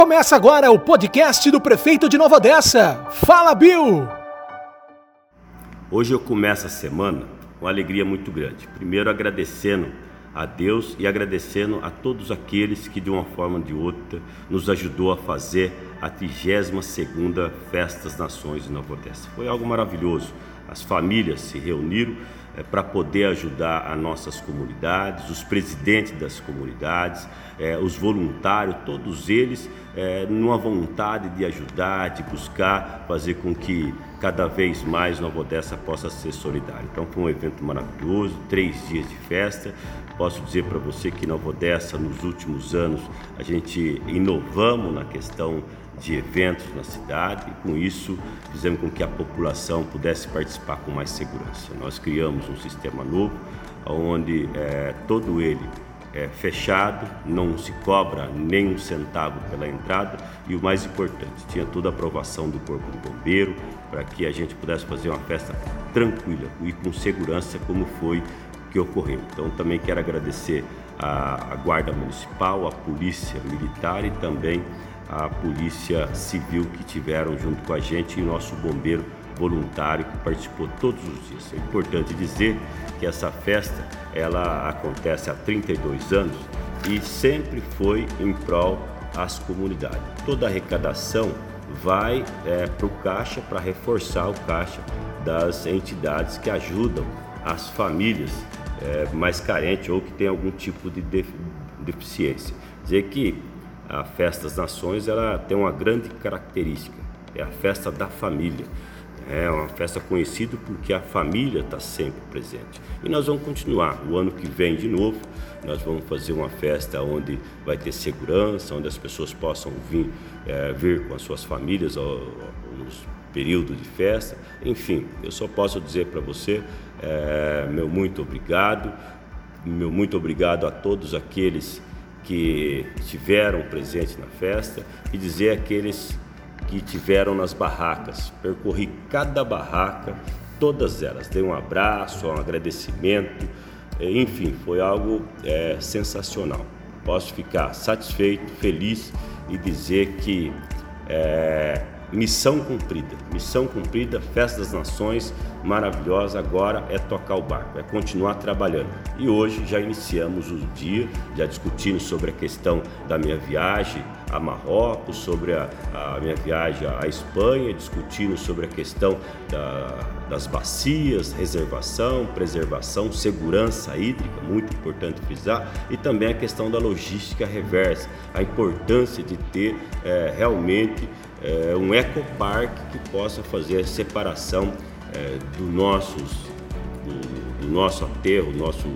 Começa agora o podcast do prefeito de Nova Odessa. Fala, Bill! Hoje eu começo a semana com alegria muito grande. Primeiro agradecendo a Deus e agradecendo a todos aqueles que de uma forma ou de outra nos ajudou a fazer a 32ª Festa das Nações de Nova Odessa. Foi algo maravilhoso. As famílias se reuniram é, para poder ajudar as nossas comunidades, os presidentes das comunidades, é, os voluntários, todos eles é, numa vontade de ajudar, de buscar fazer com que cada vez mais Nova Odessa possa ser solidária. Então foi um evento maravilhoso, três dias de festa. Posso dizer para você que Nova Odessa, nos últimos anos, a gente inovamos na questão de eventos na cidade e com isso fizemos com que a população pudesse participar com mais segurança. Nós criamos um sistema novo, onde é, todo ele é fechado, não se cobra nem um centavo pela entrada e o mais importante, tinha toda a aprovação do Corpo de Bombeiro para que a gente pudesse fazer uma festa tranquila e com segurança como foi que ocorreu. Então também quero agradecer a, a Guarda Municipal, a Polícia Militar e também a Polícia Civil que tiveram junto com a gente e nosso bombeiro voluntário que participou todos os dias. É importante dizer que essa festa ela acontece há 32 anos e sempre foi em prol às comunidades. Toda arrecadação vai é, para o caixa para reforçar o caixa das entidades que ajudam as famílias é, mais carentes ou que têm algum tipo de deficiência. Dizer que a Festa das Nações ela tem uma grande característica, é a festa da família. É uma festa conhecida porque a família está sempre presente. E nós vamos continuar. O ano que vem, de novo, nós vamos fazer uma festa onde vai ter segurança, onde as pessoas possam vir, é, vir com as suas famílias ao, nos períodos de festa. Enfim, eu só posso dizer para você, é, meu muito obrigado, meu muito obrigado a todos aqueles que estiveram presentes na festa e dizer aqueles que tiveram nas barracas. Percorri cada barraca, todas elas. Dei um abraço, um agradecimento, enfim, foi algo é, sensacional. Posso ficar satisfeito, feliz e dizer que é, Missão cumprida, missão cumprida, Festa das Nações, maravilhosa. Agora é tocar o barco, é continuar trabalhando. E hoje já iniciamos o dia, já discutindo sobre a questão da minha viagem a Marrocos, sobre a, a minha viagem à Espanha, discutindo sobre a questão da, das bacias, reservação, preservação, segurança hídrica, muito importante frisar, e também a questão da logística reversa, a importância de ter é, realmente é, um ecopark que possa fazer a separação é, do, nossos, do, do, nosso aterro, nosso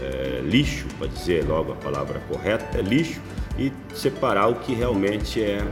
é, lixo, para dizer logo a palavra correta, é lixo, e separar o que realmente é,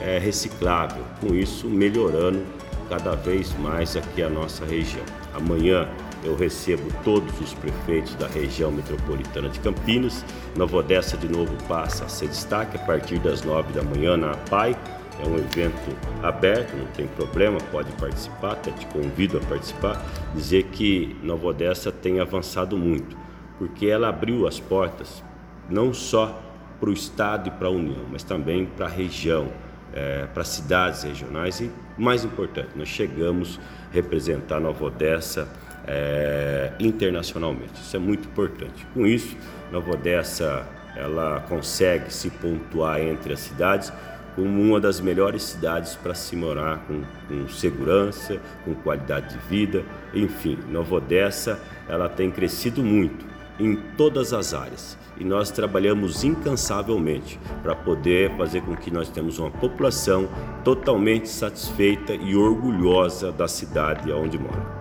é reciclável, com isso melhorando cada vez mais aqui a nossa região. Amanhã eu recebo todos os prefeitos da região metropolitana de Campinas. Nova Odessa de novo passa a ser destaque a partir das nove da manhã na PAI é um evento aberto, não tem problema, pode participar, até te convido a participar. Dizer que Nova Odessa tem avançado muito, porque ela abriu as portas não só para o Estado e para a União, mas também para a região, é, para cidades regionais e, mais importante, nós chegamos a representar Nova Odessa é, internacionalmente. Isso é muito importante. Com isso, Nova Odessa ela consegue se pontuar entre as cidades como uma das melhores cidades para se morar com, com, segurança, com qualidade de vida, enfim, Nova Odessa ela tem crescido muito em todas as áreas e nós trabalhamos incansavelmente para poder fazer com que nós temos uma população totalmente satisfeita e orgulhosa da cidade onde mora.